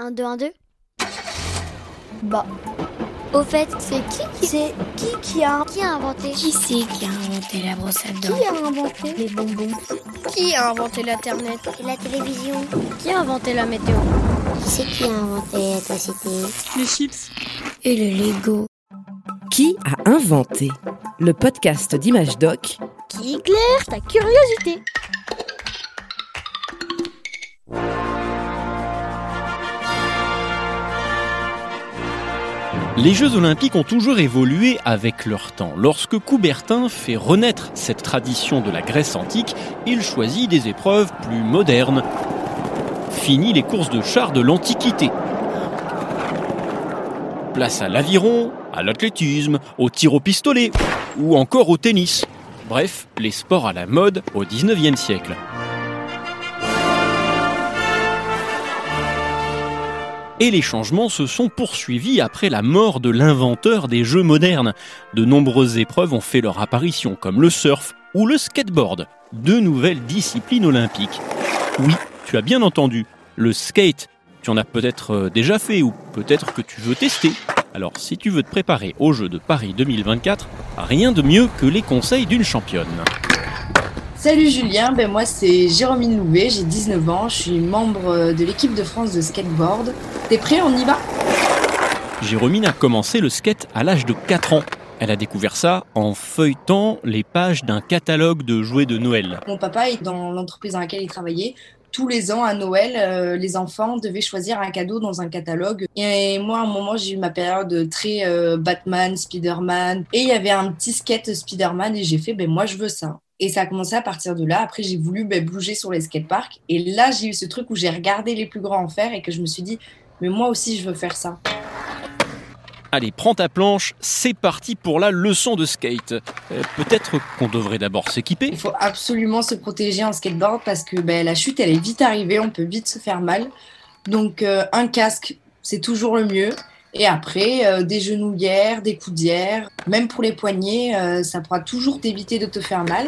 1, 2, 1, 2 Bah, Au fait, c'est qui qui, c'est qui qui a qui a inventé Qui c'est qui a inventé la brosse à dents Qui a inventé les bonbons. Qui a inventé l'Internet Et la télévision. Qui a inventé la météo Qui c'est qui a inventé la cité Les chips. Et le Lego. Qui a inventé Le podcast d'Image Doc Qui éclaire ta curiosité Les Jeux Olympiques ont toujours évolué avec leur temps. Lorsque Coubertin fait renaître cette tradition de la Grèce antique, il choisit des épreuves plus modernes. Fini les courses de chars de l'Antiquité. Place à l'aviron, à l'athlétisme, au tir au pistolet ou encore au tennis. Bref, les sports à la mode au 19e siècle. Et les changements se sont poursuivis après la mort de l'inventeur des jeux modernes. De nombreuses épreuves ont fait leur apparition, comme le surf ou le skateboard, deux nouvelles disciplines olympiques. Oui, tu as bien entendu, le skate. Tu en as peut-être euh, déjà fait ou peut-être que tu veux tester. Alors si tu veux te préparer aux Jeux de Paris 2024, rien de mieux que les conseils d'une championne. Salut Julien, ben moi c'est Jérôme Louvet, j'ai 19 ans, je suis membre de l'équipe de France de skateboard. T'es prêt, on y va? Jérômine a commencé le skate à l'âge de 4 ans. Elle a découvert ça en feuilletant les pages d'un catalogue de jouets de Noël. Mon papa est dans l'entreprise dans laquelle il travaillait. Tous les ans à Noël, euh, les enfants devaient choisir un cadeau dans un catalogue. Et moi, à un moment, j'ai eu ma période très euh, Batman, Spider-Man. Et il y avait un petit skate Spider-Man et j'ai fait, ben moi je veux ça. Et ça a commencé à partir de là. Après, j'ai voulu ben, bouger sur les skateparks. Et là, j'ai eu ce truc où j'ai regardé les plus grands en faire et que je me suis dit, mais moi aussi, je veux faire ça. Allez, prends ta planche, c'est parti pour la leçon de skate. Euh, Peut-être qu'on devrait d'abord s'équiper. Il faut absolument se protéger en skateboard parce que ben, la chute, elle est vite arrivée. On peut vite se faire mal. Donc, euh, un casque, c'est toujours le mieux. Et après, euh, des genouillères, des coudières, même pour les poignets, euh, ça pourra toujours t'éviter de te faire mal.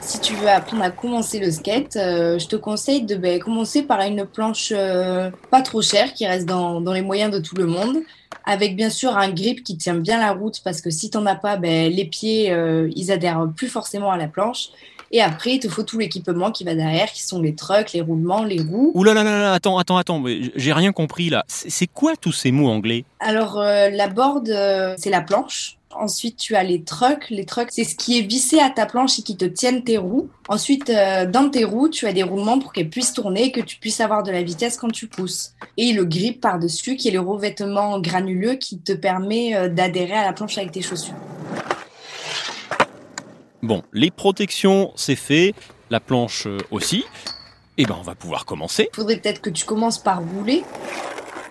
Si tu veux apprendre à commencer le skate, euh, je te conseille de ben, commencer par une planche euh, pas trop chère qui reste dans, les moyens de tout le monde, avec bien sûr un grip qui tient bien la route parce que si t'en as pas, ben, les pieds ils adhèrent plus forcément à la planche. Et après, il te faut tout l'équipement qui va derrière, qui sont les trucks, les roulements, les roues. Ouh là là là là, attends, attends, attends, mais j'ai rien compris là. C'est quoi tous ces mots anglais? Alors, euh, la board, euh, c'est la planche. Ensuite, tu as les trucks. Les trucks, c'est ce qui est vissé à ta planche et qui te tiennent tes roues. Ensuite, euh, dans tes roues, tu as des roulements pour qu'elles puissent tourner et que tu puisses avoir de la vitesse quand tu pousses. Et le grip par-dessus, qui est le revêtement granuleux qui te permet d'adhérer à la planche avec tes chaussures. Bon, les protections, c'est fait, la planche euh, aussi. Eh ben, on va pouvoir commencer. Il faudrait peut-être que tu commences par rouler,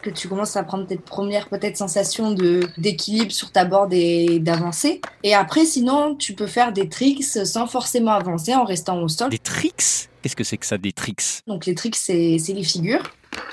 que tu commences à prendre tes premières peut-être sensations de d'équilibre sur ta board et d'avancer. Et après, sinon, tu peux faire des tricks sans forcément avancer en restant au sol. Des tricks? Qu'est-ce que c'est que ça, des tricks? Donc les tricks, c'est c'est les figures.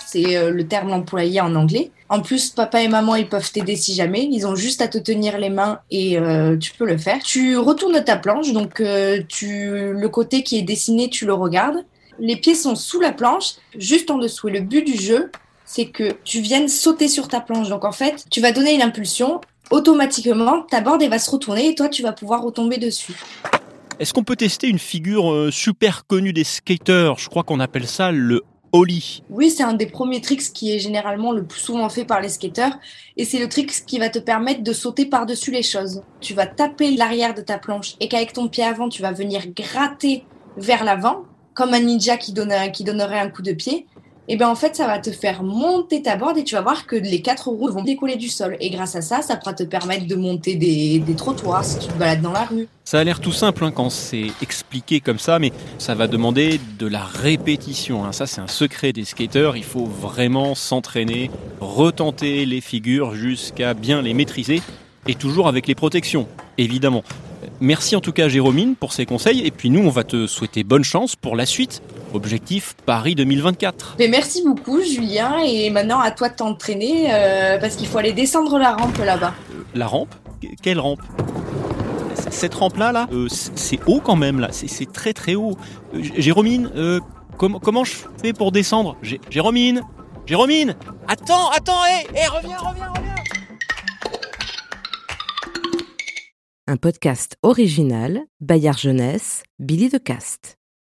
C'est euh, le terme employé en anglais. En plus, papa et maman, ils peuvent t'aider si jamais. Ils ont juste à te tenir les mains et euh, tu peux le faire. Tu retournes ta planche, donc euh, tu le côté qui est dessiné, tu le regardes. Les pieds sont sous la planche, juste en dessous. Et le but du jeu, c'est que tu viennes sauter sur ta planche. Donc en fait, tu vas donner une impulsion. Automatiquement, ta board elle va se retourner et toi, tu vas pouvoir retomber dessus. Est-ce qu'on peut tester une figure super connue des skaters Je crois qu'on appelle ça le Oui, c'est un des premiers tricks qui est généralement le plus souvent fait par les skateurs. Et c'est le trick qui va te permettre de sauter par-dessus les choses. Tu vas taper l'arrière de ta planche et qu'avec ton pied avant, tu vas venir gratter vers l'avant, comme un ninja qui donnerait un coup de pied. Et bien en fait, ça va te faire monter ta board et tu vas voir que les quatre roues vont décoller du sol. Et grâce à ça, ça pourra te permettre de monter des, trottoirs si tu te balades dans la rue. Ça a l'air tout simple hein, quand c'est expliqué comme ça, mais ça va demander de la répétition. hein. Ça, c'est un secret des skaters. Il faut vraiment s'entraîner, retenter les figures jusqu'à bien les maîtriser, et toujours avec les protections, évidemment. Merci en tout cas, Jérômine, pour ces conseils. Et puis nous, on va te souhaiter bonne chance pour la suite. Objectif Paris 2024. Mais merci beaucoup, Julien. Et maintenant, à toi de t'entraîner euh, parce qu'il faut aller descendre la rampe là-bas. Euh, la rampe? Qu- Quelle rampe? Cette rampe-là, là, euh, c'est haut quand même, là. C'est- très très haut. J- Jérômine, euh, com- comment je fais pour descendre? Jé- Jérômine? Jérômine? Attends, attends, hé, hé, reviens, reviens, reviens Un podcast original, Bayard Jeunesse, Billy de Cast.